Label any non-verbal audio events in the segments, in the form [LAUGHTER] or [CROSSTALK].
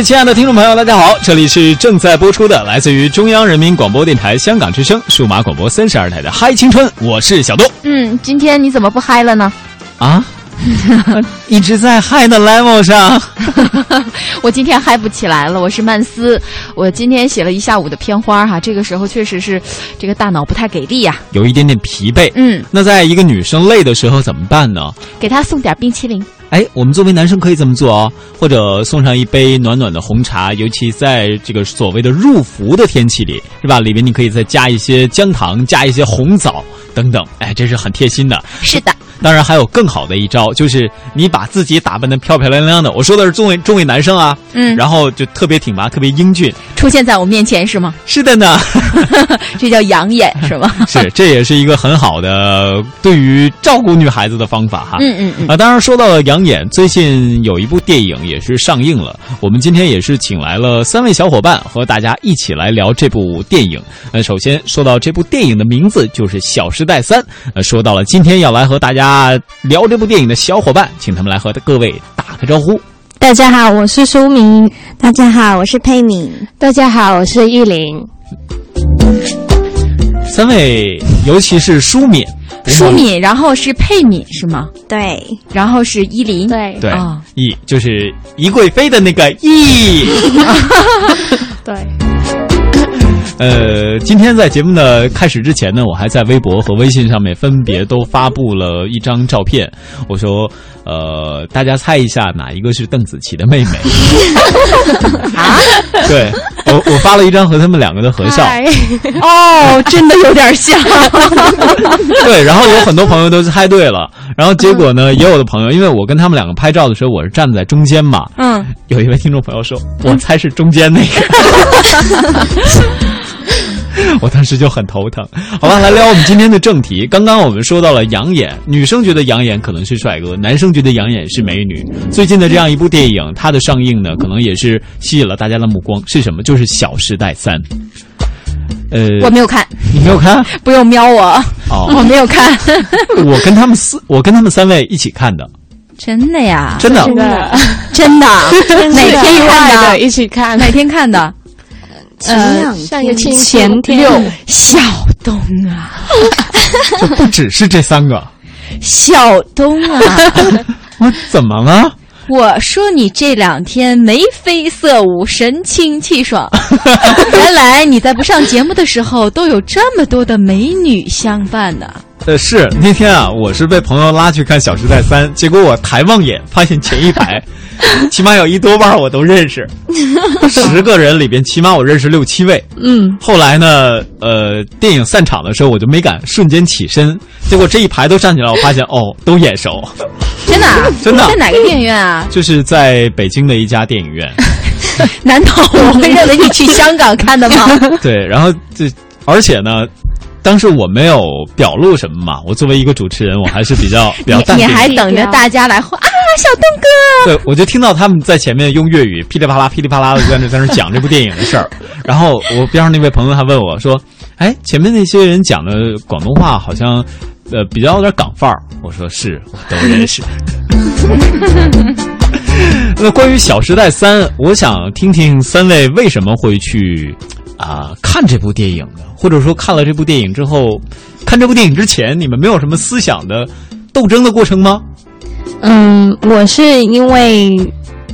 位亲爱的听众朋友，大家好，这里是正在播出的，来自于中央人民广播电台香港之声数码广播三十二台的《嗨青春》，我是小东。嗯，今天你怎么不嗨了呢？啊，一直在嗨的 level 上。[LAUGHS] 我今天嗨不起来了，我是曼斯，我今天写了一下午的片花哈，这个时候确实是这个大脑不太给力呀、有一点点疲惫。嗯，那在一个女生累的时候怎么办呢？给她送点冰淇淋。哎，我们作为男生可以这么做哦，或者送上一杯暖暖的红茶，尤其在这个所谓的入伏的天气里，是吧？里面你可以再加一些姜糖，加一些红枣等等，哎，这是很贴心的。是的，当然还有更好的一招，就是你把自己打扮的漂漂亮亮的。我说的是中位中位男生啊，嗯然后就特别挺拔，特别英俊。出现在我面前是吗？是的呢，[LAUGHS] 这叫养眼 [LAUGHS] 是吗？是这也是一个很好的对于照顾女孩子的方法哈。嗯嗯嗯，啊，当然说到了养眼，最近有一部电影也是上映了，我们今天也是请来了三位小伙伴和大家一起来聊这部电影。呃，首先说到这部电影的名字就是《小时代三》，呃，说到了今天要来和大家聊这部电影的小伙伴，请他们来和各位打个招呼。大家好，我是舒明。大家好，我是佩敏。大家好，我是玉玲。三位，尤其是舒敏，舒敏，然后是佩敏是吗？对，然后是依林。对对啊，宜就是宜贵妃的那个宜。[LAUGHS] 对，呃，今天在节目的开始之前呢，我还在微博和微信上面分别都发布了一张照片。我说，呃，大家猜一下哪一个是邓紫棋的妹妹？[LAUGHS] 啊？对，我我发了一张和他们两个的合照。哦，真的有点像。[LAUGHS] 对，然后有很多朋友都猜对了，然后结果呢，也有的朋友，因为我跟他们两个拍照的时候，我是站在中间嘛，嗯，有一位听众朋友说，我猜是中间那个。[LAUGHS] [LAUGHS] 我当时就很头疼。好吧，来聊我们今天的正题。刚刚我们说到了养眼，女生觉得养眼可能是帅哥，男生觉得养眼是美女。最近的这样一部电影，它的上映呢，可能也是吸引了大家的目光。是什么？就是《小时代三》。呃，我没有看，你没有看不用瞄我，哦我哦？没有看。[LAUGHS] 我跟他们四，我跟他们三位一起看的，真的呀？真的。真的，真的？[LAUGHS] 哪天看的？的一起看。哪天看的？前两天上个星期前天六小东啊，[LAUGHS] 就不只是这三个。小东啊！[LAUGHS] 我怎么了？我说你这两天眉飞色舞，神清气爽。[LAUGHS] 原来你在不上节目的时候，都有这么多的美女相伴呢。呃，是那天啊，我是被朋友拉去看《小时代三》，结果我抬望眼，发现前一排 [LAUGHS] 起码有一多半我都认识，[LAUGHS] 十个人里边起码我认识六七位。嗯，后来呢，呃，电影散场的时候，我就没敢瞬间起身，结果这一排都站起来，我发现哦，都眼熟，[LAUGHS] 真的、啊？真的在哪个电影院啊？就是在北京的一家电影院。难道我会认为你去香港看的吗？对，然后这而且呢。当时我没有表露什么嘛，我作为一个主持人，我还是比较 [LAUGHS] 比较淡定你。还等着大家来欢啊，小东哥！对，我就听到他们在前面用粤语噼里啪啦、噼里啪啦的在那在那讲这部电影的事儿，[LAUGHS] 然后我边上那位朋友还问我说：“哎，前面那些人讲的广东话好像，呃，比较有点港范儿。”我说：“是，我都认识。[LAUGHS] ”那关于《小时代三》，我想听听三位为什么会去啊、看这部电影的？或者说看了这部电影之后，看这部电影之前，你们没有什么思想的斗争的过程吗？嗯，我是因为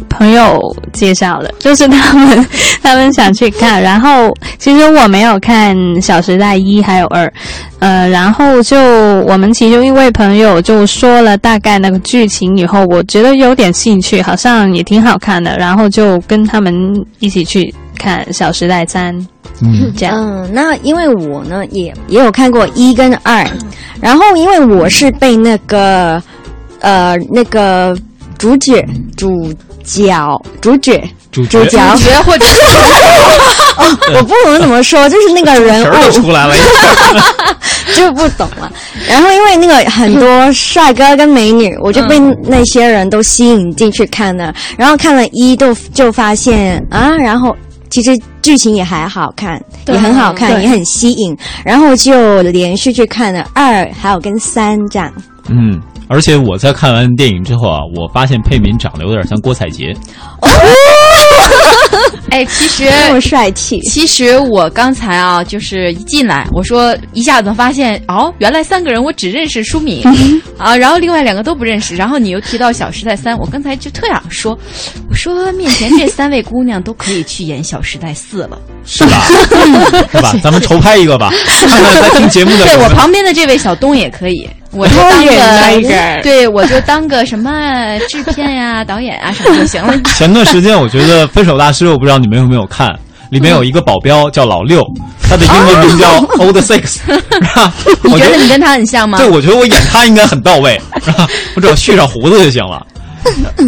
朋友介绍的，就是他们他们想去看，然后其实我没有看《小时代一》还有二，呃，然后就我们其中一位朋友就说了大概那个剧情以后，我觉得有点兴趣，好像也挺好看的，然后就跟他们一起去看《小时代三》嗯这样。嗯，那因为我呢也也有看过一跟二，然后因为我是被那个呃那个主角主角主角主主角，或者 [LAUGHS] 我不懂怎么说，就是那个人 [LAUGHS] 物出来了。[LAUGHS] 就不懂了。然后因为那个很多帅哥跟美女，我就被那些人都吸引进去看了。然后看了一就就发现啊，然后其实剧情也还好看，对也很好看，也很吸引。然后就连续去看了二，还有跟三这样。嗯，而且我在看完电影之后啊，我发现佩敏长得有点像郭采洁。[LAUGHS] 哎，其实这么帅气。其实我刚才啊，就是一进来，我说一下子发现哦，原来三个人我只认识舒敏 [LAUGHS] 啊，然后另外两个都不认识。然后你又提到《小时代三》，我刚才就特想说，我说面前这三位姑娘都可以去演《小时代四》了。是吧？[LAUGHS] 是吧？咱们筹拍一个吧，看看在听节目的对人我旁边的这位小东也可以，我就当个 [LAUGHS] 个 [LAUGHS] 对我就当个什么制片呀、[LAUGHS] 导演啊什么就行了。前段时间我觉得《分手大师》，我不知道你们有没有看，里面有一个保镖叫老六，他的英文名叫 Old Six，是吧？你我觉得你跟他很像吗？对，我觉得我演他应该很到位，是吧？我只要蓄上胡子就行了。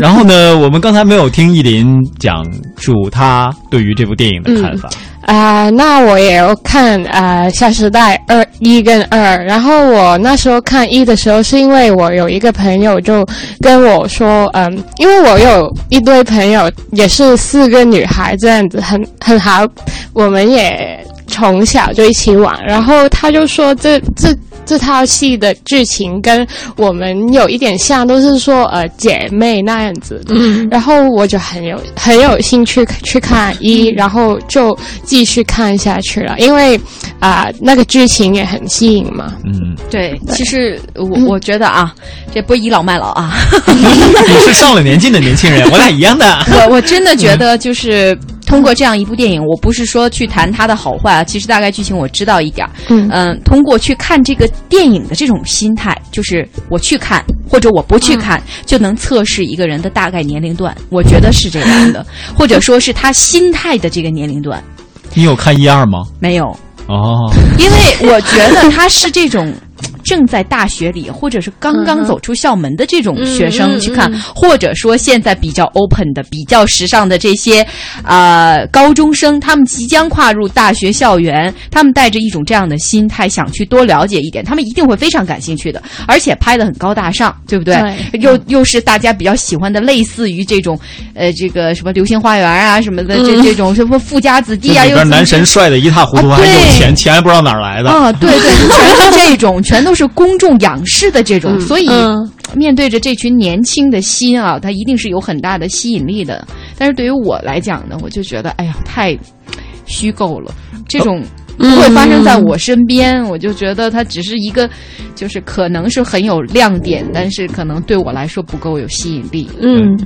然后呢，我们刚才没有听意林讲述他对于这部电影的看法。啊、那我也要看啊，《小时代》二一跟二，然后我那时候看一的时候，是因为我有一个朋友就跟我说，嗯，因为我有一堆朋友也是四个女孩这样子，很很好，我们也从小就一起玩，然后他就说这这。这套戏的剧情跟我们有一点像，都是说呃姐妹那样子的。嗯，然后我就很有很有兴趣去看一，然后就继续看下去了，因为啊、那个剧情也很吸引嘛。嗯，对，其实我我觉得啊，这不倚老卖老啊，[LAUGHS] 你是上了年纪的年轻人，我俩一样的。我我真的觉得就是通过这样一部电影，我不是说去谈它的好坏啊，其实大概剧情我知道一点儿。嗯通过去看这个电影的这种心态，就是我去看或者我不去看，就能测试一个人的大概年龄段，我觉得是这样的，或者说是他心态的这个年龄段。你有看一二吗？没有，哦，因为我觉得他是这种正在大学里，或者是刚刚走出校门的这种学生去看，或者说现在比较 open 的、比较时尚的这些呃高中生，他们即将跨入大学校园，他们带着一种这样的心态，想去多了解一点，他们一定会非常感兴趣的，而且拍的很高大上，对不对？对又又是大家比较喜欢的，类似于这种呃这个什么《流星花园》啊什么的，这这种什么富家子弟啊，又男神帅的一塌糊涂，啊还有钱，钱还不知道哪儿来的。啊，对对，全是这种，全都是公众仰视的这种，所以、嗯面对着这群年轻的心啊，它一定是有很大的吸引力的。但是对于我来讲呢，我就觉得，哎呀，太虚构了，这种。不会发生在我身边，我就觉得它只是一个，就是可能是很有亮点，但是可能对我来说不够有吸引力。嗯，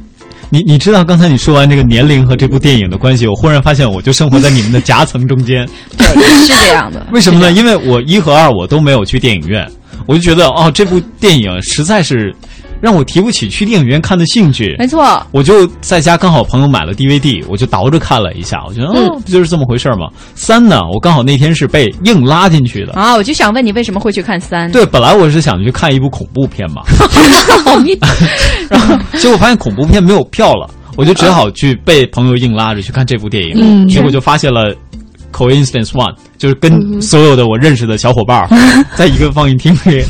你你知道刚才你说完这个年龄和这部电影的关系，我忽然发现我就生活在你们的夹层中间。[LAUGHS] 对，是这样的。为什么呢？因为我一和二我都没有去电影院，我就觉得哦，这部电影实在是让我提不起去电影院看的兴趣。没错，我就在家刚好朋友买了 DVD，我就倒着看了一下，我觉得嗯哦，不就是这么回事儿吗？三呢，我刚好那天是被硬拉进去的。啊，我就想问你为什么会去看三？对，本来我是想去看一部恐怖片嘛，[LAUGHS] 你 [LAUGHS] 然后结果发现恐怖片没有票了，我就只好去被朋友硬拉着去看这部电影。嗯结果就发现了 coincidence one，就是跟所有的我认识的小伙伴儿 [LAUGHS] 在一个放映厅里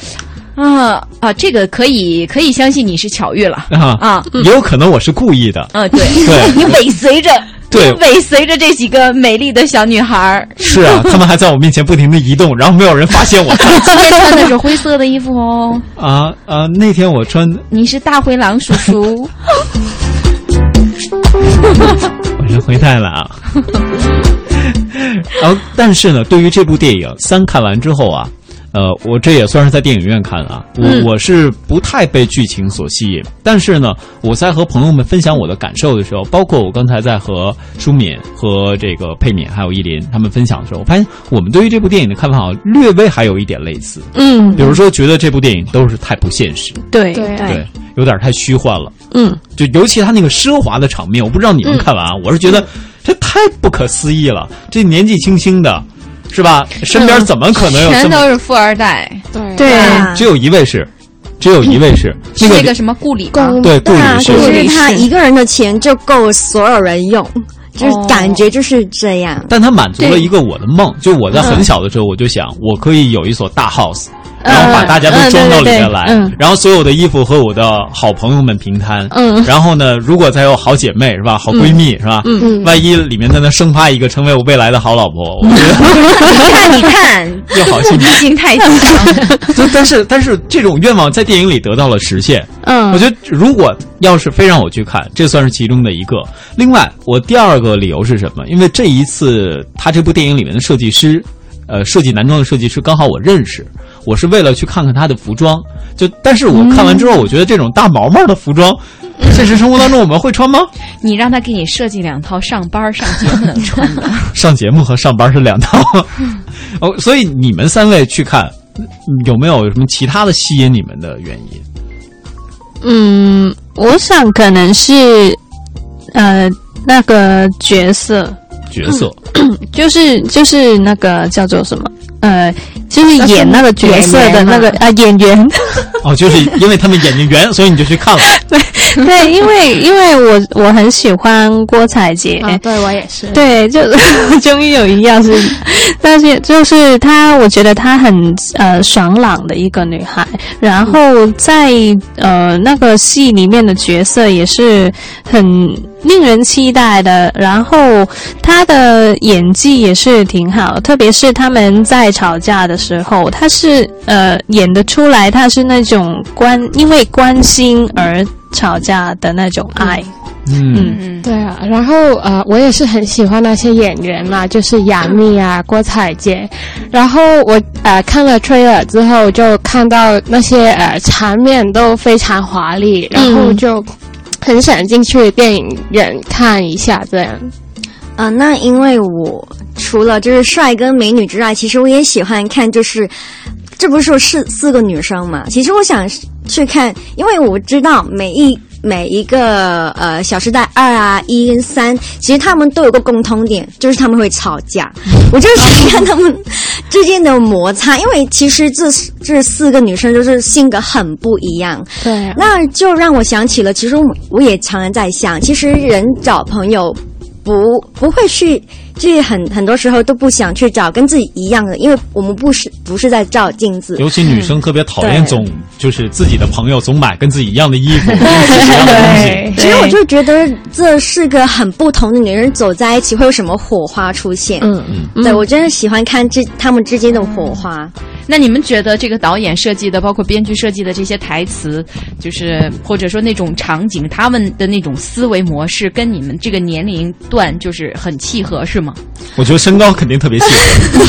[LAUGHS] 啊啊，这个可以可以相信你是巧遇了啊，啊。也有可能我是故意的。啊，对，对 [LAUGHS] 你尾随着，对尾随着这几个美丽的小女孩儿。是啊，他们还在我面前不停的移动，然后没有人发现我。今天穿的是灰色的衣服哦，啊啊！那天我穿，你是大灰狼叔叔。我人回来了啊。然 [LAUGHS] 后，但是呢，对于这部电影三看完之后啊，呃，我这也算是在电影院看啊，我、嗯我是不太被剧情所吸引。但是呢，我在和朋友们分享我的感受的时候，包括我刚才在和舒敏、和这个佩敏还有依林他们分享的时候，我发现我们对于这部电影的看法好像略微还有一点类似。嗯，比如说，觉得这部电影都是太不现实，对对对，有点太虚幻了。嗯，就尤其他那个奢华的场面，我不知道你们看完啊，我是觉得这太不可思议了。这年纪轻轻的，是吧？身边怎么可能有全？都是富二代，对对啊，只有一位是，只有一位是 [LAUGHS] 那个是那个什么顾里吗？对顾里是可顾里是他一个人的钱就够所有人用，就是哦感觉就是这样。但他满足了一个我的梦，就我在很小的时候，我就想，我可以有一所大 house，然后把大家都装到里面来，嗯嗯对对对嗯然后所有的衣服和我的好朋友们平摊，嗯然后呢，如果再有好姐妹是吧，好闺蜜、是吧，嗯万一里面在那生发一个成为我未来的好老婆，我觉得 [LAUGHS] 你看你看，又好心情。心太强。[LAUGHS] 但但是但是这种愿望在电影里得到了实现，嗯，我觉得如果要是非让我去看，这算是其中的一个。另外，我第二个理由是什么？因为这一次他这部电影里面的设计师，呃，设计男装的设计师刚好我认识，我是为了去看看他的服装。就但是我看完之后，我觉得这种大毛毛的服装，现实生活当中我们会穿吗？[LAUGHS] 你让他给你设计两套上班上节目能穿的。[LAUGHS] 上节目和上班是两套。[LAUGHS] 哦，所以你们三位去看，嗯有没有什么其他的吸引你们的原因？嗯，我想可能是呃那个角色，角色，就是就是那个叫做什么呃，就是演那个角色的那个啊演员。哦，就是因为他们眼睛圆，所以你就去看了。对 [LAUGHS] 对，因为因为我我很喜欢郭采洁，啊，对我也是。对，就 [LAUGHS] 终于有一样是，但是就是她，我觉得她很呃爽朗的一个女孩，然后在呃那个戏里面的角色也是很令人期待的，然后她的演技也是挺好，特别是他们在吵架的时候，他是呃演得出来，他是那种关因为关心而吵架的那种爱，嗯嗯，对啊，然后呃，我也是很喜欢那些演员嘛，就是杨幂啊、郭采洁。然后我呃看了 trailer 之后，就看到那些呃场面都非常华丽，然后就很想进去电影院看一下这样。啊、那因为我除了就是帅哥美女之外，其实我也喜欢看，就是这不是说四四个女生嘛？其实我想去看，因为我知道每一每一个呃《小时代二》啊、一跟三，其实他们都有个共通点，就是他们会吵架。[LAUGHS] 我就是想看他们之间的摩擦，因为其实这这四个女生就是性格很不一样。对啊，那就让我想起了，其实我我也常常在想，其实人找朋友不不会是，就是很很多时候都不想去找跟自己一样的，因为我们不是不是在照镜子。尤其女生特别讨厌对总就是自己的朋友总买跟自己一样的衣服，用 [LAUGHS] 自己一样的东西。其实我就觉得这是个很不同的女人走在一起会有什么火花出现。嗯，对我真的喜欢看这他们之间的火花。那你们觉得这个导演设计的，包括编剧设计的这些台词，就是或者说那种场景，他们的那种思维模式，跟你们这个年龄段就是很契合，是吗？我觉得身高肯定特别吸引。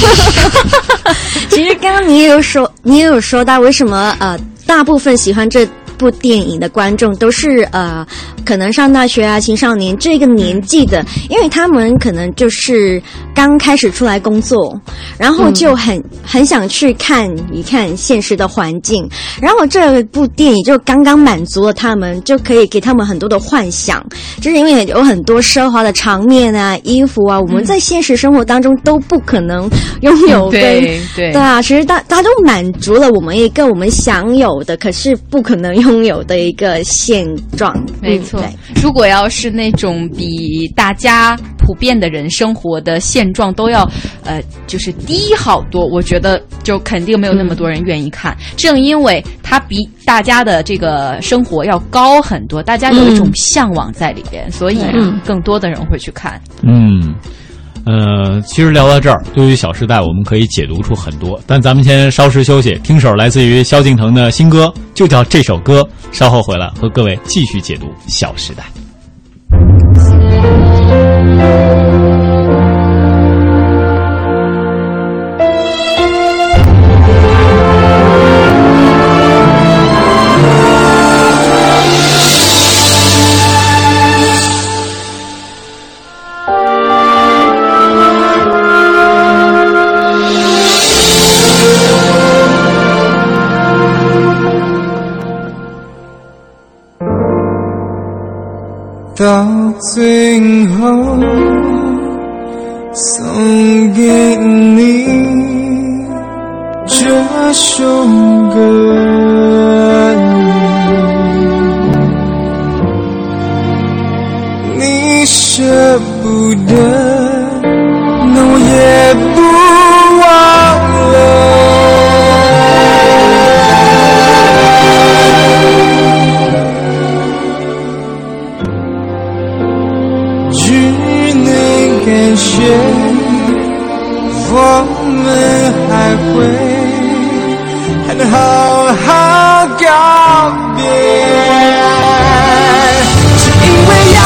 [LAUGHS] 其实刚刚你也有说，你也有说到为什么呃，大部分喜欢这部电影的观众都是呃，可能上大学啊、青少年这个年纪的，因为他们可能就是刚开始出来工作，然后就很、很想去看一看现实的环境，然后这部电影就刚刚满足了他们，就可以给他们很多的幻想，就是因为有很多奢华的场面啊、衣服啊，我们在现实生活当中都不可能拥有跟。对对。对啊，其实大大家都满足了我们一个我们享有的，可是不可能拥有的一个现状。没错嗯，如果要是那种比大家普遍的人生活的现状都要呃就是低好多，我觉得就肯定没有那么多人愿意看。正因为它比大家的这个生活要高很多，大家有一种向往在里边，所以嗯更多的人会去看。嗯，呃，其实聊到这儿，对于《小时代》，我们可以解读出很多。但咱们先稍事休息，听首来自于萧敬腾的新歌，就叫这首歌。稍后回来和各位继续解读《小时代》。天雪，我们还会还能好好告别，是因为。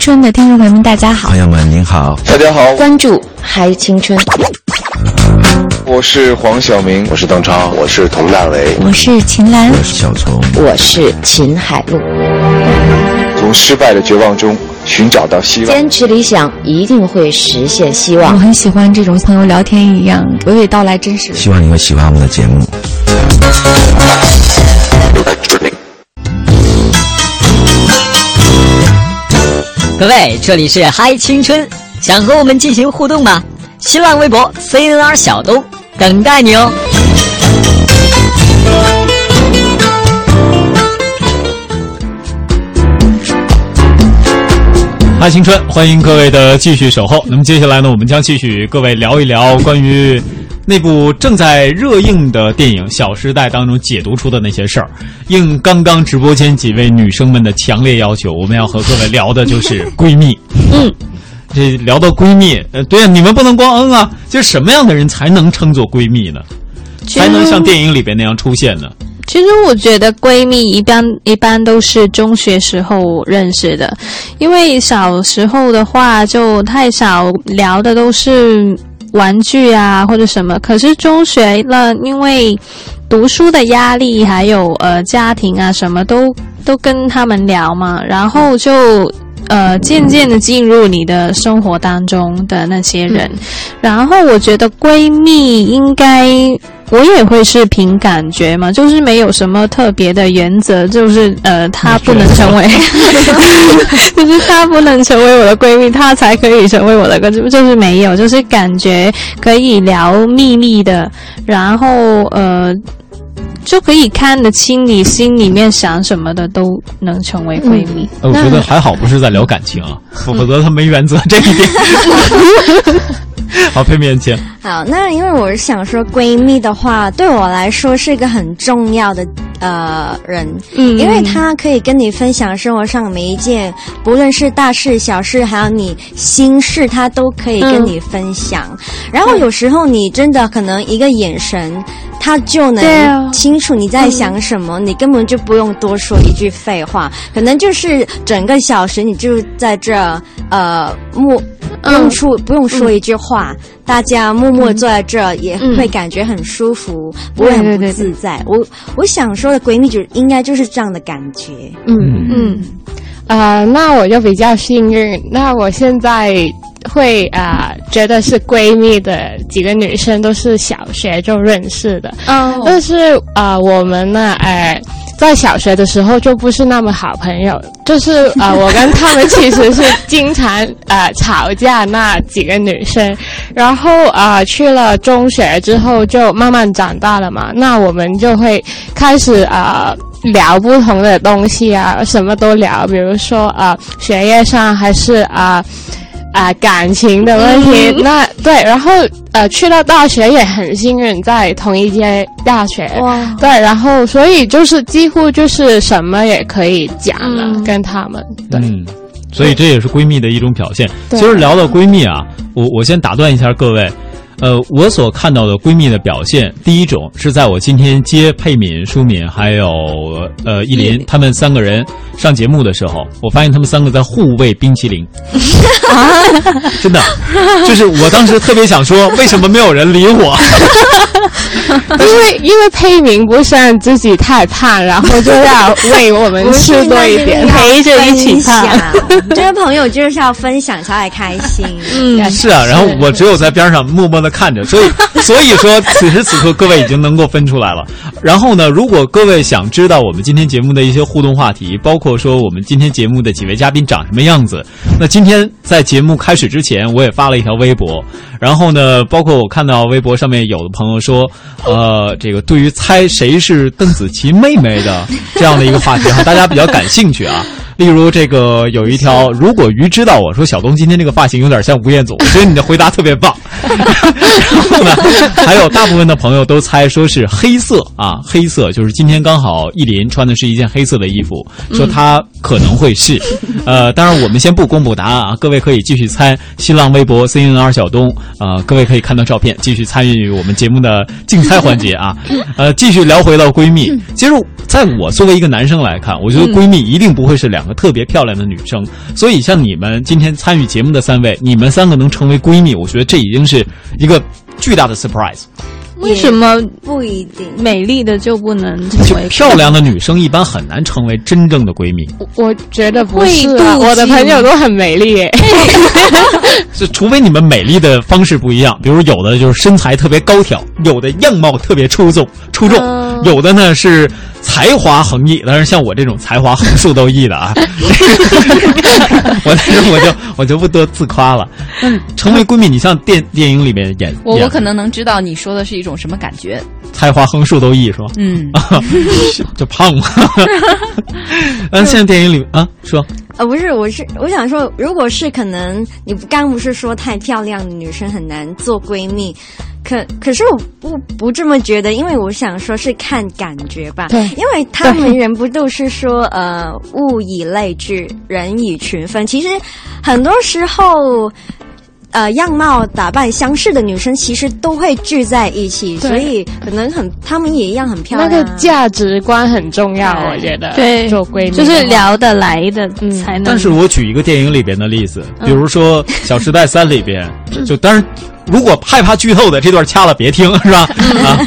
春的听众朋友们，大家好，朋友们您好，大家好，关注嗨青春，我是黄晓明，我是邓超，我是佟大为，我是秦岚，我是小虫，我是秦海璐。从失败的绝望中寻找到希望。坚持理想，一定会实现希望。我很喜欢这种朋友聊天一样娓娓道来，真实。希望你会喜欢我们的节目。各位，这里是嗨青春，想和我们进行互动吗？新浪微博 CNR 小东等待你哦。嗨，青春，欢迎各位的继续守候。那么接下来呢，我们将继续与各位聊一聊关于那部正在热映的电影《小时代》当中解读出的那些事儿。应刚刚直播间几位女生们的强烈要求，我们要和各位聊的就是闺蜜。嗯，[LAUGHS] 这聊到闺蜜，呃，对啊，你们不能光嗯啊，就是什么样的人才能称作闺蜜呢？才能像电影里边那样出现呢？其实我觉得闺蜜一般一般都是中学时候认识的，因为小时候的话就太少聊的都是玩具啊或者什么，可是中学了，因为读书的压力还有呃家庭啊什么都都跟他们聊嘛，然后就。呃，渐渐的进入你的生活当中的那些人，嗯然后我觉得闺蜜应该我也会是凭感觉嘛，就是没有什么特别的原则，就是呃，她不能成为，[LAUGHS] 就是她不能成为我的闺蜜，她才可以成为我的闺蜜，就是没有，就是感觉可以聊秘密的，然后呃。就可以看得清你心里面想什么的，都能成为闺蜜。呃我觉得还好，不是在聊感情啊，否则他没原则这一点。[LAUGHS] [LAUGHS] 好，配面前。好，那因为我是想说，闺蜜的话，对我来说是一个很重要的呃人，嗯。因为她可以跟你分享生活上每一件，不论是大事小事，还有你心事，她都可以跟你分享。然后有时候你真的可能一个眼神。她就能清楚你在想什么，你根本就不用多说一句废话，可能就是整个小时你就在这呃默不用出不用说一句话，大家默默坐在这儿也会感觉很舒服，不会很不自在。我我想说的闺蜜就应该就是这样的感觉。嗯嗯，呃，那我就比较幸运，那我现在会啊、呃觉得是闺蜜的几个女生都是小学就认识的，哦但是啊、呃我们呢，呃，在小学的时候就不是那么好朋友，就是啊、呃我跟她们其实是经常啊吵架那几个女生，然后啊、呃去了中学之后就慢慢长大了嘛，那我们就会开始啊。呃聊不同的东西啊，什么都聊，比如说啊、呃学业上还是啊。啊、感情的问题。嗯那对，然后呃去到大学也很幸运，在同一间大学。哇，对，然后所以就是几乎就是什么也可以讲了，嗯跟他们。对，嗯，所以这也是闺蜜的一种表现。其实聊到闺蜜啊，我我先打断一下各位。呃，我所看到的闺蜜的表现，第一种是在我今天接佩敏、舒敏还有呃依林他们三个人上节目的时候，我发现他们三个在互喂冰淇淋，[LAUGHS] 真的，就是我当时特别想说，为什么没有人理我？[LAUGHS] 因为因为佩敏不想自己太胖，然后就要喂我们吃多一点，[LAUGHS] 陪着一起胖。这个朋友就是要分享才会开心。嗯，是啊，然后我只有在边上默默的看着，所以 [LAUGHS] 所以说此时此刻各位已经能够分出来了。然后呢，如果各位想知道我们今天节目的一些互动话题，包括说我们今天节目的几位嘉宾长什么样子，那今天在节目开始之前，我也发了一条微博。然后呢，包括我看到微博上面有的朋友说，呃，这个对于猜谁是邓紫棋妹妹的 [LAUGHS] 这样的一个话题哈，大家比较感兴趣啊。例如这个有一条，如果鱼知道我说小东今天这个发型有点像吴彦祖，我觉得你的回答特别棒。然后呢，还有大部分的朋友都猜说是黑色啊，黑色就是今天刚好意林穿的是一件黑色的衣服，说他可能会是。[LAUGHS] 呃，当然我们先不公布答案啊，各位可以继续猜。新浪微博 C N R 小东啊、呃各位可以看到照片，继续参与我们节目的竞猜环节啊。[LAUGHS] 呃，继续聊回到闺蜜，其实在我作为一个男生来看，我觉得闺蜜一定不会是两个特别漂亮的女生，所以像你们今天参与节目的三位，你们三个能成为闺蜜，我觉得这已经是一个巨大的 surprise。为什么不一定？美丽的就不能就成为漂亮的女生一般很难成为真正的闺蜜，我我觉得不是、我的朋友都很美丽耶。[LAUGHS] 就除非你们美丽的方式不一样，比如有的就是身材特别高挑，有的样貌特别出众出众，嗯有的呢是才华横溢，但是像我这种才华横竖都溢的啊，[LAUGHS] 我但是我就我就不多自夸了。但 [LAUGHS] 是成为闺蜜，你像电电影里面演演我我可能能知道你说的是一种什么感觉。才华横竖都溢是吧？嗯，[LAUGHS] 就胖嘛。[LAUGHS] 嗯，现在电影里啊说呃，不是，我是我想说，如果是可能，你刚不是说太漂亮的女生很难做闺蜜，可可是我不不这么觉得，因为我想说是看感觉吧。对因为他们人不都是说呃物以类聚，人以群分，其实很多时候。呃，样貌打扮相似的女生其实都会聚在一起，所以可能很，她们也一样很漂亮、那。个价值观很重要，我觉得。对做闺蜜就是聊得来的嗯才能。但是我举一个电影里边的例子，比如说《小时代三》里边，就当然，如果害怕剧透的这段掐了别听，是吧？[LAUGHS] 啊，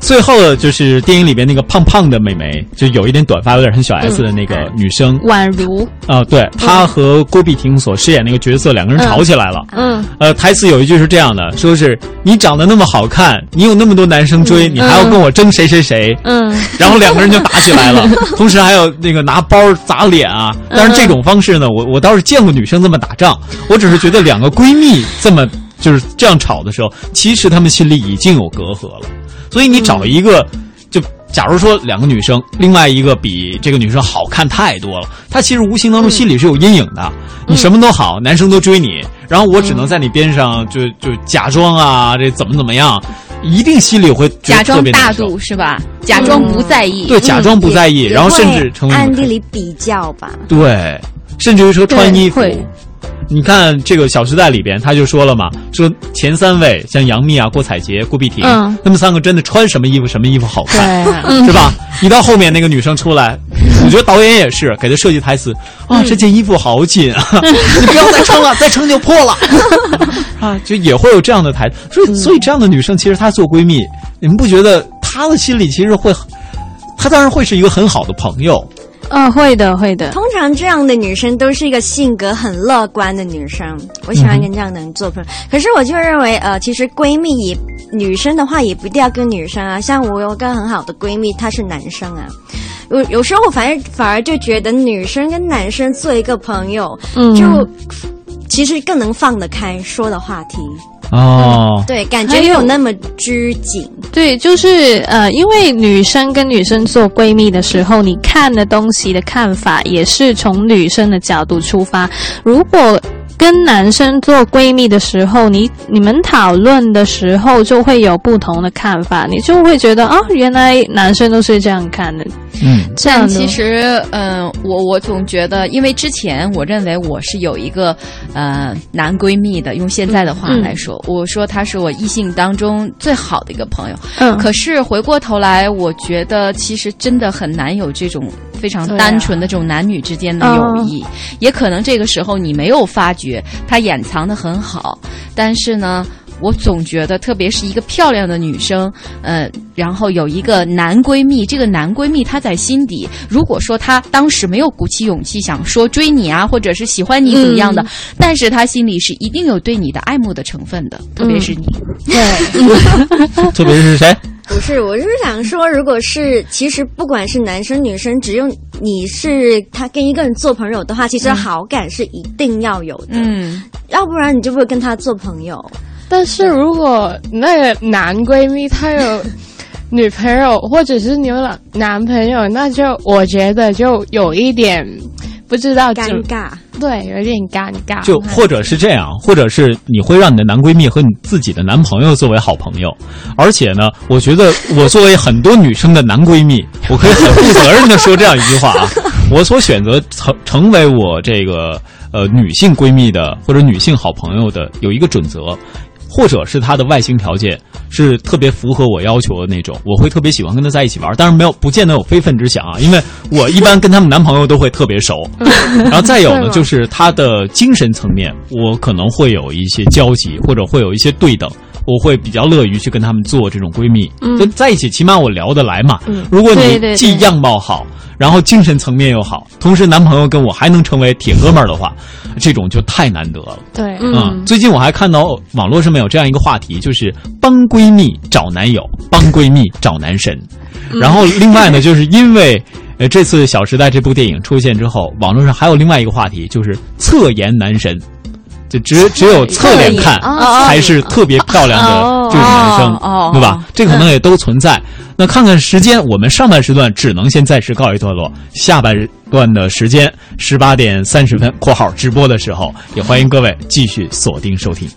最后就是电影里边那个胖胖的美眉，就有一点短发，有点很小 S 的那个女生。宛如，啊，对，她和郭碧婷所饰演那个角色，两个人吵起来了。嗯，呃，台词有一句是这样的，说是你长得那么好看，你有那么多男生追，你还要跟我争谁谁谁，嗯，然后两个人就打起来了，[LAUGHS] 同时还有那个拿包砸脸啊。但是这种方式呢，我我倒是见过女生这么打仗，我只是觉得两个闺蜜这么就是这样吵的时候，其实他们心里已经有隔阂了。所以你找一个，就假如说两个女生，另外一个比这个女生好看太多了，她其实无形当中心里是有阴影的。你什么都好，男生都追你，然后我只能在你边上就就假装啊，这怎么怎么样，一定心里会假装大度是吧？假装不在意。对，假装不在意，也然后甚至成为暗地里比较吧。对，甚至于说穿衣服。你看这个《小时代》里边，他就说了嘛，说前三位像杨幂啊、郭采洁、郭碧婷，嗯。他们三个真的穿什么衣服什么衣服好看，对，是吧？你到后面那个女生出来，我觉得导演也是给她设计台词啊，这件衣服好紧啊，[LAUGHS] 你不要再撑了，[LAUGHS] 再撑就破了。[LAUGHS] 啊，就也会有这样的台词，所以所以这样的女生其实她做闺蜜，你们不觉得她的心里其实会，她当然会是一个很好的朋友。嗯，会的，会的。通常这样的女生都是一个性格很乐观的女生，我喜欢跟这样的人做朋友。可是我就认为，呃，其实闺蜜也女生的话也不一定要跟女生啊。像我有个很好的闺蜜，她是男生啊。有有时候我反而反而就觉得女生跟男生做一个朋友，嗯就其实更能放得开说的话题。哦，对，感觉没有那么拘谨。对，就是呃，因为女生跟女生做闺蜜的时候，你看的东西的看法也是从女生的角度出发。如果跟男生做闺蜜的时候，你你们讨论的时候就会有不同的看法，你就会觉得啊，原来男生都是这样看的。嗯，这样其实，嗯、我我总觉得，因为之前我认为我是有一个呃男闺蜜的，用现在的话嗯来说，我说他是我异性当中最好的一个朋友。嗯可是回过头来，我觉得其实真的很难有这种非常单纯的这种男女之间的友谊，也可能这个时候你没有发觉，他掩藏的很好，但是呢。我总觉得，特别是一个漂亮的女生，呃，然后有一个男闺蜜，这个男闺蜜他在心底，如果说他当时没有鼓起勇气想说追你啊，或者是喜欢你怎么样的，但是他心里是一定有对你的爱慕的成分的，特别是你。对 [LAUGHS] 特别是谁？不是，我是想说，如果是其实不管是男生女生，只有你是他跟一个人做朋友的话，其实好感是一定要有的，嗯，要不然你就不会跟他做朋友。但是如果那个男闺蜜他有女朋友，或者是你有男男朋友，那就我觉得就有一点不知道尴尬，对，有点尴尬。就或者是这样，或者是你会让你的男闺蜜和你自己的男朋友作为好朋友，而且呢，我觉得我作为很多女生的男闺蜜，我可以很负责任的说这样一句话啊，[LAUGHS] 我所选择成成为我这个呃女性闺蜜的或者女性好朋友的有一个准则。或者是他的外形条件是特别符合我要求的那种，我会特别喜欢跟他在一起玩。当然没有，不见得有非分之想啊，因为我一般跟他们男朋友都会特别熟。[LAUGHS] 然后再有呢，就是他的精神层面，我可能会有一些交集，或者会有一些对等。我会比较乐于去跟她们做这种闺蜜，嗯就在一起，起码我聊得来嘛。嗯如果你既样貌好，然后精神层面又好，同时男朋友跟我还能成为铁哥们儿的话，这种就太难得了。对，嗯，最近我还看到网络上面有这样一个话题，就是帮闺蜜找男友，帮闺蜜找男神。然后另外呢，就是因为呃这次《小时代》这部电影出现之后，网络上还有另外一个话题，就是侧颜男神。就只只有侧脸看哦才是特别漂亮的这种男生，对吧？这可能也都存在。那看看时间，我们上半时段只能先暂时告一段落，下半段的时间十八点三十分（括号直播的时候），也欢迎各位继续锁定收听。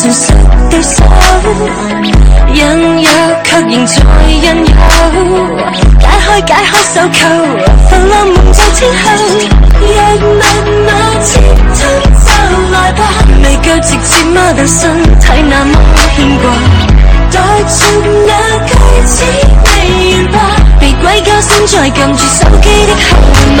成熟对手，隐约却仍在拥有。解开解开手铐，放浪在天后。若默默接冲就来吧，未够直接吗？但身体那么牵挂，待尽那句子未完吧。别鬼叫声再揿住手机的号码。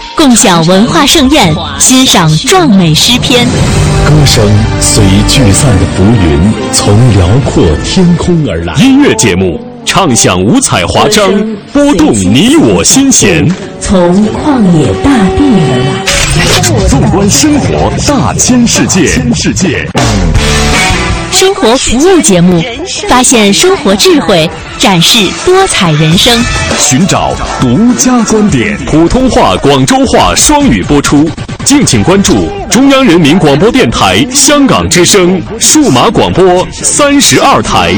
共享文化盛宴，欣赏壮美诗篇。歌声随聚散的浮云，从辽阔天空而来。音乐节目，唱响五彩华章，拨动你我心弦。从旷野大地而来，纵观生活大千世界。世界。生活服务节目，发现生活智慧，展示多彩人生，寻找独家观点。普通话、广州话双语播出，敬请关注中央人民广播电台香港之声数码广播三十二台。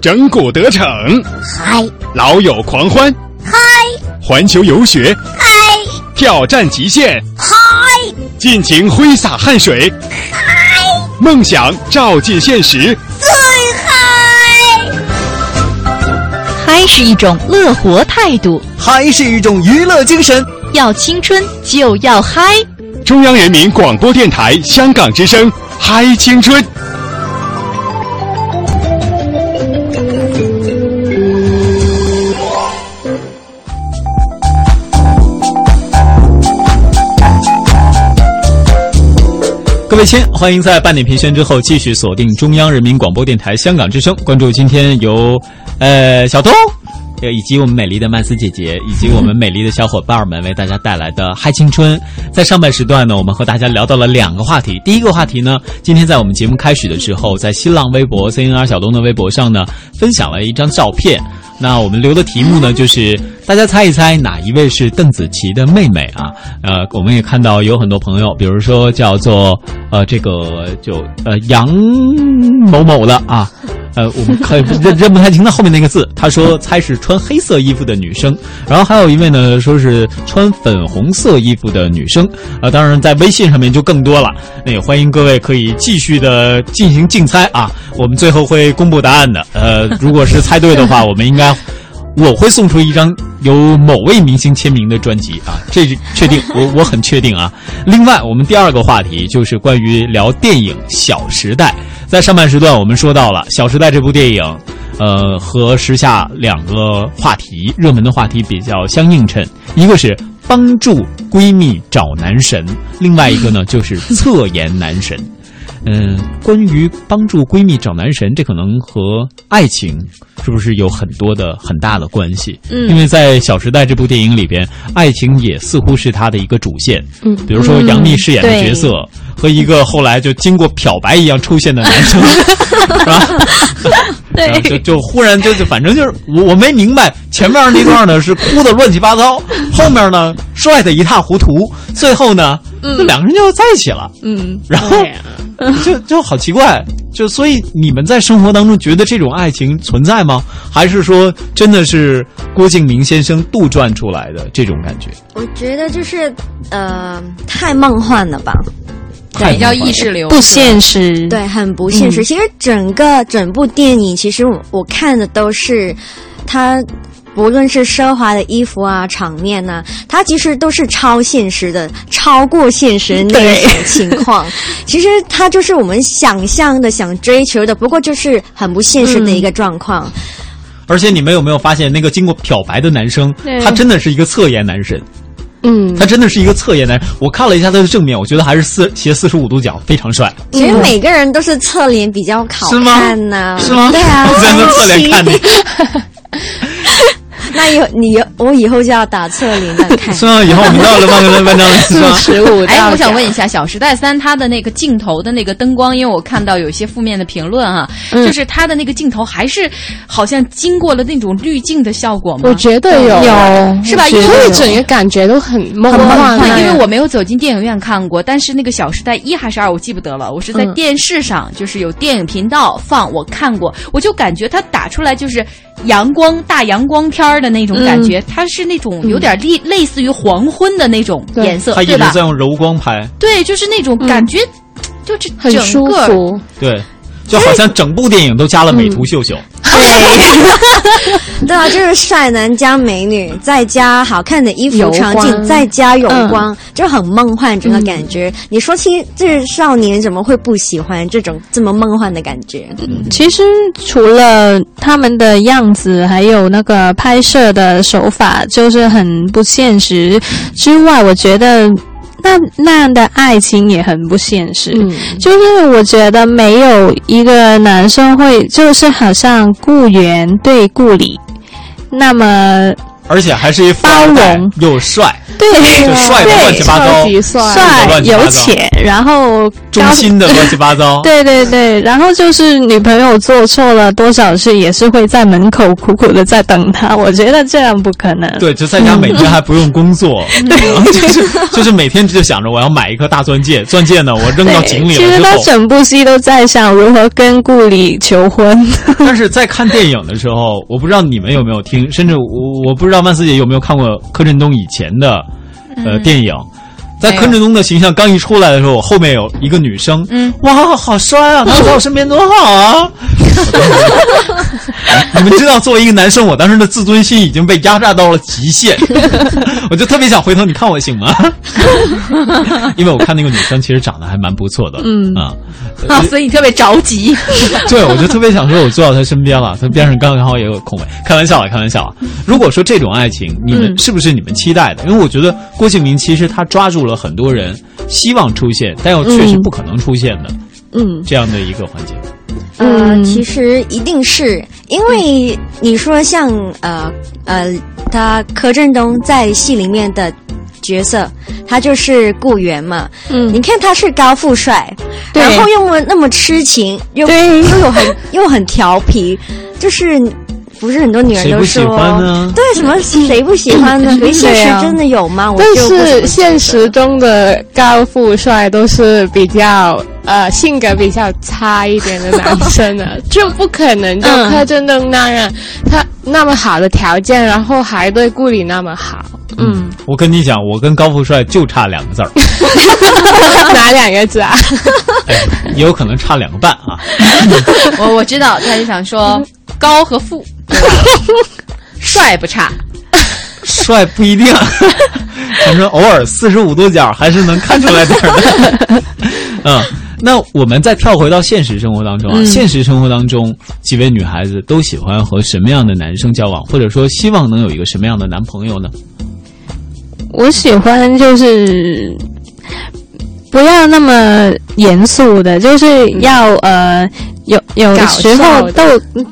整蛊得逞，嗨；老友狂欢，嗨；环球游学，嗨；挑战极限，嗨；尽情挥洒汗水，嗨；梦想照进现实，最嗨。嗨是一种乐活态度，嗨是一种娱乐精神。要青春就要嗨！中央人民广播电台香港之声，嗨青春。亲，欢迎在半点评宣之后继续锁定中央人民广播电台香港之声，关注今天由呃小东，呃以及我们美丽的曼斯姐姐，以及我们美丽的小伙伴们为大家带来的嗨青春。在上半时段呢，我们和大家聊到了两个话题。第一个话题呢，今天在我们节目开始的时候，在新浪微博 CNR 小东的微博上呢，分享了一张照片。那我们留的题目呢，就是大家猜一猜哪一位是邓紫棋的妹妹啊？呃，我们也看到有很多朋友，比如说叫做呃这个就呃杨某某的啊，呃我们可认认不太清他后面那个字，他说猜是穿黑色衣服的女生，然后还有一位呢说是穿粉红色衣服的女生，呃当然在微信上面就更多了，那也欢迎各位可以继续的进行竞猜啊，我们最后会公布答案的，呃如果是猜对的话，我们应该。我会送出一张由某位明星签名的专辑啊，这是确定，我我很确定啊。另外，我们第二个话题就是关于聊电影《小时代》。在上半时段，我们说到了《小时代》这部电影，呃，和时下两个话题热门的话题比较相映衬，一个是帮助闺蜜找男神，另外一个呢就是 [LAUGHS] 侧颜男神。嗯，关于帮助闺蜜找男神，这可能和爱情是不是有很多的很大的关系？嗯，因为在《小时代》这部电影里边，爱情也似乎是它的一个主线。嗯，比如说杨幂饰演的角色和一个后来就经过漂白一样出现的男生，是吧？[LAUGHS] 对，就就忽然就就反正就是我我没明白前面那段呢是哭的乱七八糟，后面呢帅的一塌糊涂，最后呢，嗯，两个人就在一起了。嗯，然后。就就好奇怪，就所以你们在生活当中觉得这种爱情存在吗？还是说真的是郭敬明先生杜撰出来的这种感觉？我觉得就是呃太梦幻了吧，比较意识流，不现实，对，很不现实。嗯其实整个整部电影，其实我我看的都是他。不论是奢华的衣服啊、场面呐、啊，它其实都是超现实的，超过现实那种情况。[LAUGHS] 其实它就是我们想象的、想追求的，不过就是很不现实的一个状况。嗯、而且你们有没有发现，那个经过漂白的男生，他真的是一个侧颜男神。嗯，他真的是一个侧颜男。我看了一下他的正面，我觉得还是四斜四十五度角，非常帅。其实每个人都是侧脸比较好看呐、是吗？对啊，我 [LAUGHS] 真的侧脸看你。[LAUGHS] [LAUGHS] 那以后你我以后就要打侧脸了 [LAUGHS] 看。是吗？以后我们到了万个万张四十五。哎，我想问一下，《小时代三》它的那个镜头的那个灯光，因为我看到有一些负面的评论哈、啊，嗯、就是它的那个镜头还是好像经过了那种滤镜的效果吗？我觉得有，有是吧？因为整个感觉都很梦幻。因为我没有走进电影院看过，但是那个《小时代一》还是二，我记不得了。我是在电视上，嗯、就是有电影频道放，我看过，我就感觉它打出来就是阳光大阳光天儿的那种感觉。嗯它是那种有点类类似于黄昏的那种颜色，它一直在用柔光拍。对，就是那种感觉，就是很舒服。对，就好像整部电影都加了美图秀秀。[LAUGHS] 对，对啊，就是帅男加美女，再加好看的衣服场景，再加有光，就很梦幻整个感觉。你说青这少年怎么会不喜欢这种这么梦幻的感觉？其实除了他们的样子，还有那个拍摄的手法，就是很不现实之外，我觉得。那那样的爱情也很不现实，嗯。就是我觉得没有一个男生会，就是好像顾源对顾里，那么而且还是一富二代包容又帅，对就帅的乱七八糟，帅有钱，然后忠心的乱七八糟。[LAUGHS] 对对对，然后就是女朋友做错了多少事，也是会在门口苦苦的在等他。[LAUGHS] 我觉得这样不可能。对，就在家每天还不用工作，[LAUGHS] 然后就是就是每天就想着我要买一颗大钻戒，钻戒呢我扔到井里其实他整部戏都在想如何跟顾里求婚。但是在看电影的时候，我不知道你们有没有听，甚至我我不知道万斯姐有没有看过柯震东以前的呃嗯电影。在柯震东的形象刚一出来的时候，我后面有一个女生，嗯，哇，好帅啊！他在我身边多好啊！[LAUGHS] [LAUGHS] [LAUGHS] [LAUGHS] 你们知道，作为一个男生，我当时的自尊心已经被压榨到了极限，[LAUGHS] 我就特别想回头，你看我行吗？[LAUGHS] 因为我看那个女生其实长得还蛮不错的，嗯啊，啊，所以你特别着急。对，我就特别想说，我坐到她身边了，她边上刚好也有空位。开玩笑了，开玩笑啊。如果说这种爱情，你们嗯是不是你们期待的？因为我觉得郭敬明其实他抓住了很多人希望出现，但又确实不可能出现的嗯这样的一个环节。呃，其实一定是因为你说像呃呃，他柯震东在戏里面的角色，他就是顾源嘛。嗯，你看他是高富帅，然后又那么那么痴情，又又有很又很调皮，就是。不是很多女人都谁不喜说欢呢对什么谁不喜欢呢？可是现实真的有吗？我但就是现实中的高富帅都是比较呃性格比较差一点的男生啊，[LAUGHS] 就不可能就嗯柯震东那样，他那么好的条件，然后还对顾里那么好，嗯，我跟你讲，我跟高富帅就差两个字儿，[LAUGHS] 哪两个字啊？[LAUGHS] 也有可能差两个半啊。我我知道，他就想说高和富，帅不差，帅不一定，[LAUGHS] 反正偶尔四十五度角还是能看出来点儿的。[LAUGHS] 嗯，那我们再跳回到现实生活当中啊，嗯现实生活当中，几位女孩子都喜欢和什么样的男生交往，或者说希望能有一个什么样的男朋友呢？我喜欢就是不要那么严肃的，就是要、呃有有时候逗，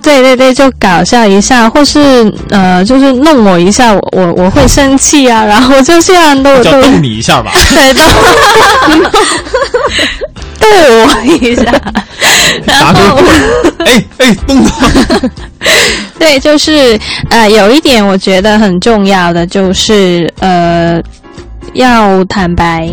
对对对，就搞笑一下，或是呃就是弄我一下，我我我会生气啊，[LAUGHS] 然后就这样都都叫逗你一下吧。[LAUGHS] 对逗 [LAUGHS] 逗我一下，然后。哎哎，动作。对，就是呃，有一点我觉得很重要的就是呃，要坦白。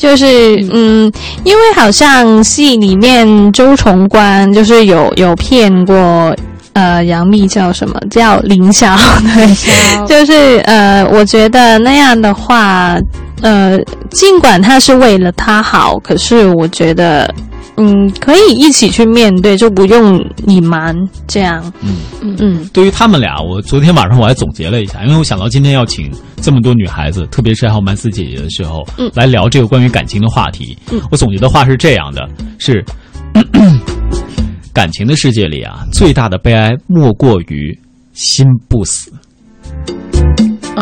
就是嗯，因为好像戏里面周崇光就是有有骗过呃杨幂叫什么叫凌霄，对，就是呃，我觉得那样的话，呃，尽管他是为了他好，可是我觉得嗯，可以一起去面对，就不用隐瞒这样。嗯嗯，对于他们俩，我昨天晚上我还总结了一下，因为我想到今天要请这么多女孩子，特别是还有曼斯姐姐的时候，嗯来聊这个关于感情的话题。嗯我总结的话是这样的：是感情的世界里啊，最大的悲哀莫过于心不死。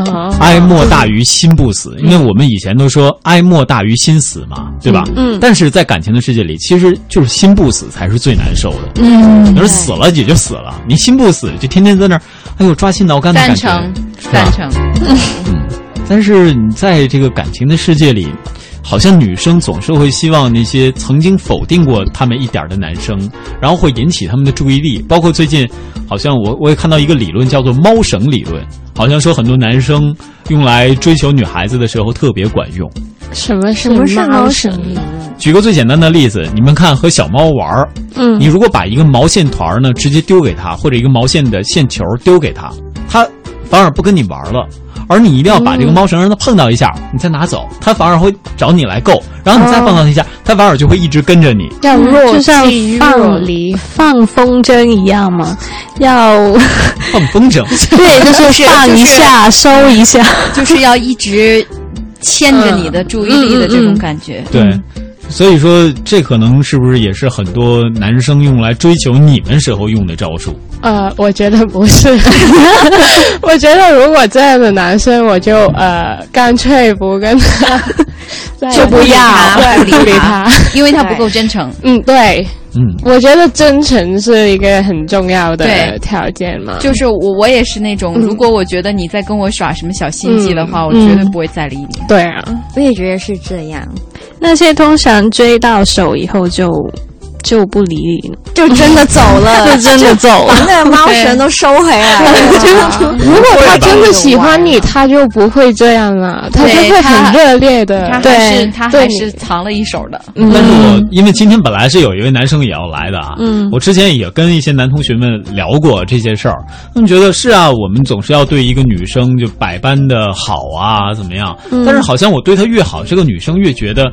哦，哀莫大于心不死，因为我们以前都说哀莫大于心死嘛，对吧？嗯但是在感情的世界里，其实就是心不死才是最难受的。嗯你说死了也就死了，你心不死，就天天在那儿，哎呦抓心挠肝的感觉。赞成是吧赞成。但是你在这个感情的世界里，好像女生总是会希望那些曾经否定过他们一点儿的男生，然后会引起他们的注意力。包括最近，好像我我也看到一个理论叫做“猫绳理论”，好像说很多男生用来追求女孩子的时候特别管用。什么什么是猫猫绳绳？举个最简单的例子，你们看和小猫玩儿，嗯你如果把一个毛线团儿呢直接丢给它，或者一个毛线的线球丢给它，它反而不跟你玩了，而你一定要把这个猫绳让它碰到一下，你再拿走，它反而会找你来够，然后你再放到一下，它反而就会一直跟着你。要若就像即若放离。放风筝一样吗？要 [LAUGHS] 放风筝，[LAUGHS] 对，就是放一下，收一下。[LAUGHS] 就是要一直牵着你的注意力的这种感觉。对。所以说，这可能是不是也是很多男生用来追求你们时候用的招数？呃，我觉得不是。[LAUGHS] 我觉得如果这样的男生，我就呃干脆不跟他就不要。对不理他。他，[LAUGHS] 因为他不够真诚。嗯，对，嗯，我觉得真诚是一个很重要的条件嘛。就是我，我也是那种，如果我觉得你在跟我耍什么小心机的话，我嗯绝对不会再理你。对啊，我也觉得是这样，那些通常追到手以后就就不理你了，就真的走了，[LAUGHS] 就真的走了。把那个猫绳都收回来了。[LAUGHS] 如果他真的喜欢你，他就不会这样了，他就会很热烈的。他还是对他还是藏了一手的。但是我因为今天本来是有一位男生也要来的啊，嗯。我之前也跟一些男同学们聊过这些事儿，他们觉得是啊，我们总是要对一个女生就百般的好啊，怎么样？嗯。但是好像我对她越好，这个女生越觉得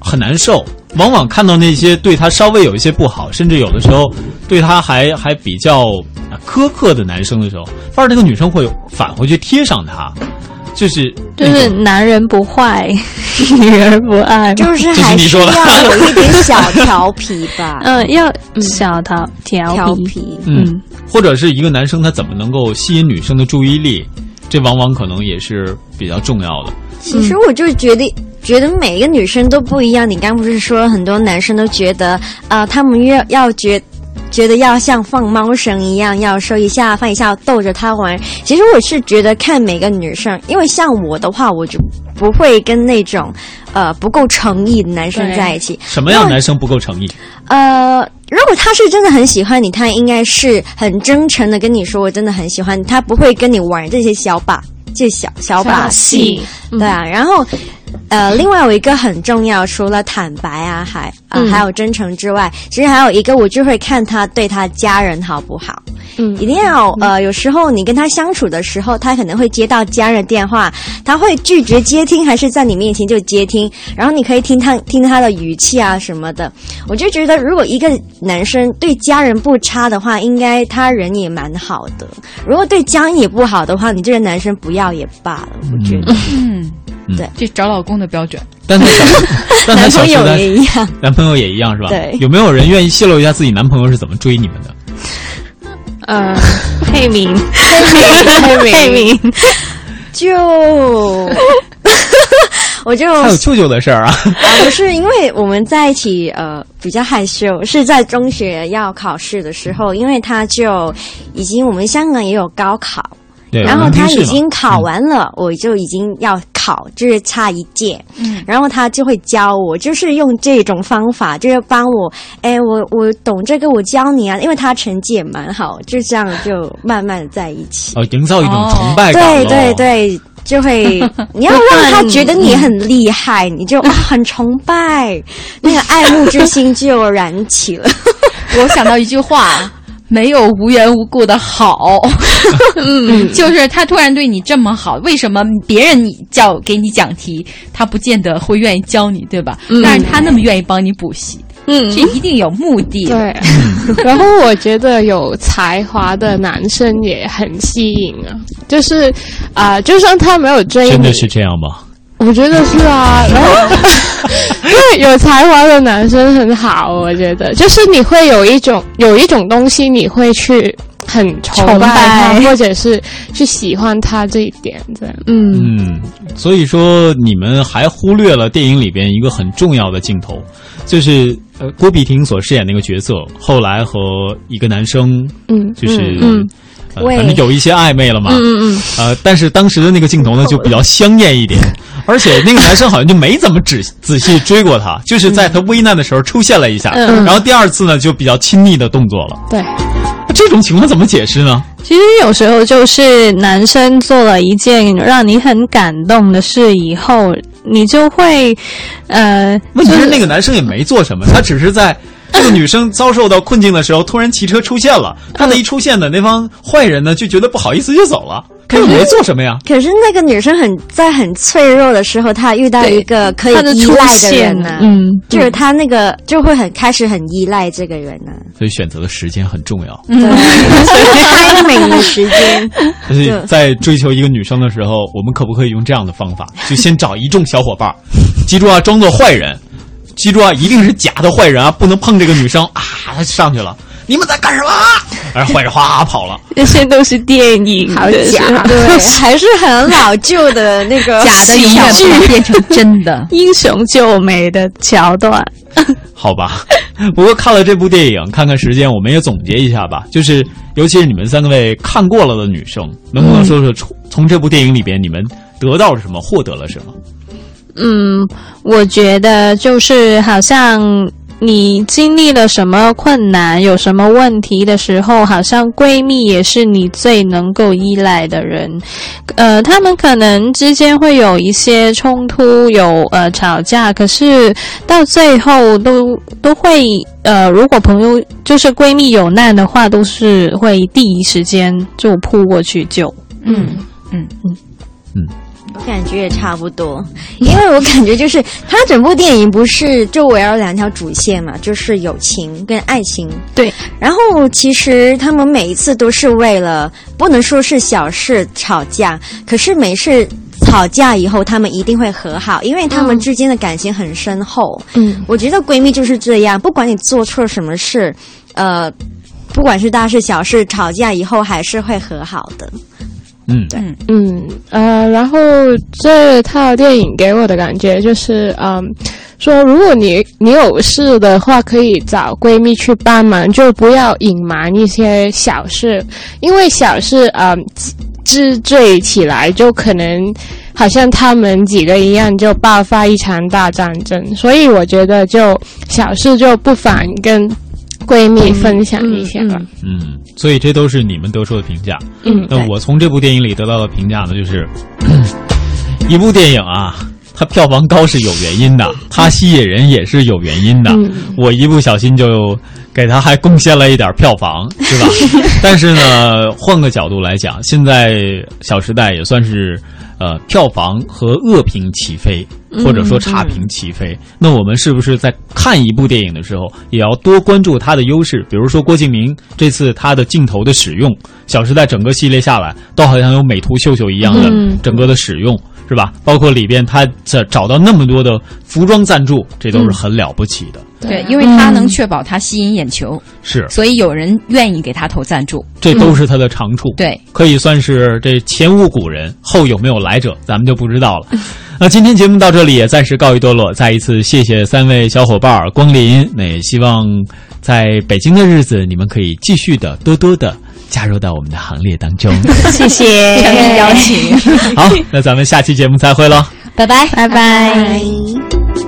很难受。往往看到那些对他稍微有一些不好，甚至有的时候对他还还比较苛刻的男生的时候，反而那个女生会返回去贴上他，就是就是男人不坏，女人不爱嘛，就是还是要有一点小调皮吧。[LAUGHS] 嗯，要小调调。皮，嗯，或者是一个男生他怎么能够吸引女生的注意力，这往往可能也是比较重要的。其实我就觉得，觉得每一个女生都不一样。你刚不是说很多男生都觉得，啊、他们要要觉。觉得要像放猫绳一样，要收一下放一下，逗着她玩。其实我是觉得看每个女生，因为像我的话，我就不会跟那种呃不够诚意的男生在一起。什么样男生不够诚意？呃，如果他是真的很喜欢你，他应该是很真诚的跟你说，我真的很喜欢你，他不会跟你玩这些小把，这小小把戏，对啊。然后，呃，另外有一个很重要，除了坦白啊，还啊、嗯还有真诚之外，其实还有一个，我就会看他对他家人好不好。嗯一定要呃，有时候你跟他相处的时候，他可能会接到家人电话，他会拒绝接听，还是在你面前就接听，然后你可以听他听他的语气啊什么的。我就觉得，如果一个男生对家人不差的话，应该他人也蛮好的。如果对家人也不好的话，你这个男生不要也罢了。我觉得，嗯，对，这找老公的标准。但他小，但他男朋友也一样。[LAUGHS] 男朋友也一样是吧？对有没有人愿意泄露一下自己男朋友是怎么追你们的？呃，佩明，佩明佩明，就 [LAUGHS] 我就还有舅舅的事儿啊？啊，不是，因为我们在一起，呃，比较害羞，是在中学要考试的时候，因为他就已经我们香港也有高考，对，然后他已经考完了，我就已经要考，就是差一届，嗯，然后他就会教我，就是用这种方法，就是帮我，哎，我我懂这个，我教你啊，因为他成绩也蛮好，就这样就慢慢的在一起，哦，营造一种崇拜感对对对，就会 [LAUGHS] 你要让他觉得你很厉害，你就、啊、很崇拜，那个爱慕之心就燃起了。[LAUGHS] 我想到一句话。没有无缘无故的好，[LAUGHS] 嗯，就是他突然对你这么好，为什么别人你叫给你讲题，他不见得会愿意教你，对吧？嗯但是他那么愿意帮你补习，嗯，这一定有目的。对，[LAUGHS] 然后我觉得有才华的男生也很吸引啊，就是啊、呃就算他没有追你，真的是这样吗？我觉得是啊，[LAUGHS] 然后 [LAUGHS] 对有才华的男生很好，我觉得就是你会有一种有一种东西，你会去很崇崇拜他，拜。或者是去喜欢他这一点，这样。嗯，嗯，所以说你们还忽略了电影里边一个很重要的镜头，就是呃郭碧婷所饰演那个角色，后来和一个男生，嗯就是嗯反正有一些暧昧了嘛，嗯嗯嗯，呃，但是当时的那个镜头呢，[LAUGHS] 就比较香艳一点，而且那个男生好像就没怎么仔仔细追过她，[LAUGHS] 就是在她危难的时候出现了一下，嗯。然后第二次呢就比较亲密的动作了。对，这种情况怎么解释呢？其实有时候就是男生做了一件让你很感动的事以后，你就会，呃，问题是那个男生也没做什么，他只是在这个女生遭受到困境的时候，突然骑车出现了，她的一出现呢，那帮坏人呢就觉得不好意思就走了。可是没做什么呀？可是那个女生很在很脆弱的时候，她遇到一个可以她的出依赖的人呢、嗯就是她那个就会很开始很依赖这个人呢、所以选择的时间很重要。对，[LAUGHS] 开美的时间，所以在追求一个女生的时候，我们可不可以用这样的方法？就先找一众小伙伴儿，记住啊，装作坏人，记住啊，一定是假的坏人啊，不能碰这个女生啊！他上去了，你们在干什么？然后坏人哗跑了。这些都是电影好假，对，还是很老旧的那个 [LAUGHS] 假的永远不能变成真的。[LAUGHS] 英雄救美的桥段。[LAUGHS] 好吧，不过看了这部电影，看看时间，我们也总结一下吧。就是，尤其是你们三位看过了的女生，能不能说说从从这部电影里边你们得到了什么，获得了什么？嗯，我觉得就是好像你经历了什么困难、有什么问题的时候，好像闺蜜也是你最能够依赖的人。呃，他们可能之间会有一些冲突，有呃吵架，可是到最后都 [LAUGHS] 都会呃，如果朋友就是闺蜜有难的话，都是会第一时间就扑过去救。嗯嗯嗯。我感觉也差不多，因为我感觉就是它整部电影不是就围绕两条主线嘛，就是友情跟爱情。对，然后其实他们每一次都是为了不能说是小事吵架，可是每次吵架以后，他们一定会和好，因为他们之间的感情很深厚。嗯，我觉得闺蜜就是这样，不管你做错什么事，呃，不管是大事小事，吵架以后还是会和好的。嗯，对，嗯呃，然后这套电影给我的感觉就是，嗯，说如果你你有事的话，可以找闺蜜去帮忙，就不要隐瞒一些小事，因为小事，嗯，积聚起来就可能好像他们几个一样，就爆发一场大战争。所以我觉得就小事就不妨跟闺蜜分享一下。嗯，所以这都是你们得出的评价。嗯那我从这部电影里得到的评价呢，就是一部电影啊，它票房高是有原因的，它吸引人也是有原因的。我一不小心就给它还贡献了一点票房，是吧？但是呢，换个角度来讲，现在《小时代》也算是呃票房和恶评起飞，或者说差评起飞。那我们是不是在看一部电影的时候，也要多关注它的优势？比如说郭敬明这次他的镜头的使用，《小时代》整个系列下来，都好像有美图秀秀一样的嗯整个的使用。是吧？包括里边他找找到那么多的服装赞助，这都是很了不起的。对，因为他能确保他吸引眼球，是，所以有人愿意给他投赞助。这都是他的长处。对，可以算是这前无古人，后有没有来者，咱们就不知道了。[LAUGHS] 那今天节目到这里也暂时告一段落，再一次谢谢三位小伙伴光临。那也希望在北京的日子，你们可以继续的多多的加入到我们的行列当中。[LAUGHS] 谢谢诚意邀请。[LAUGHS] 好，那咱们下期节目再会喽。拜拜，拜拜。拜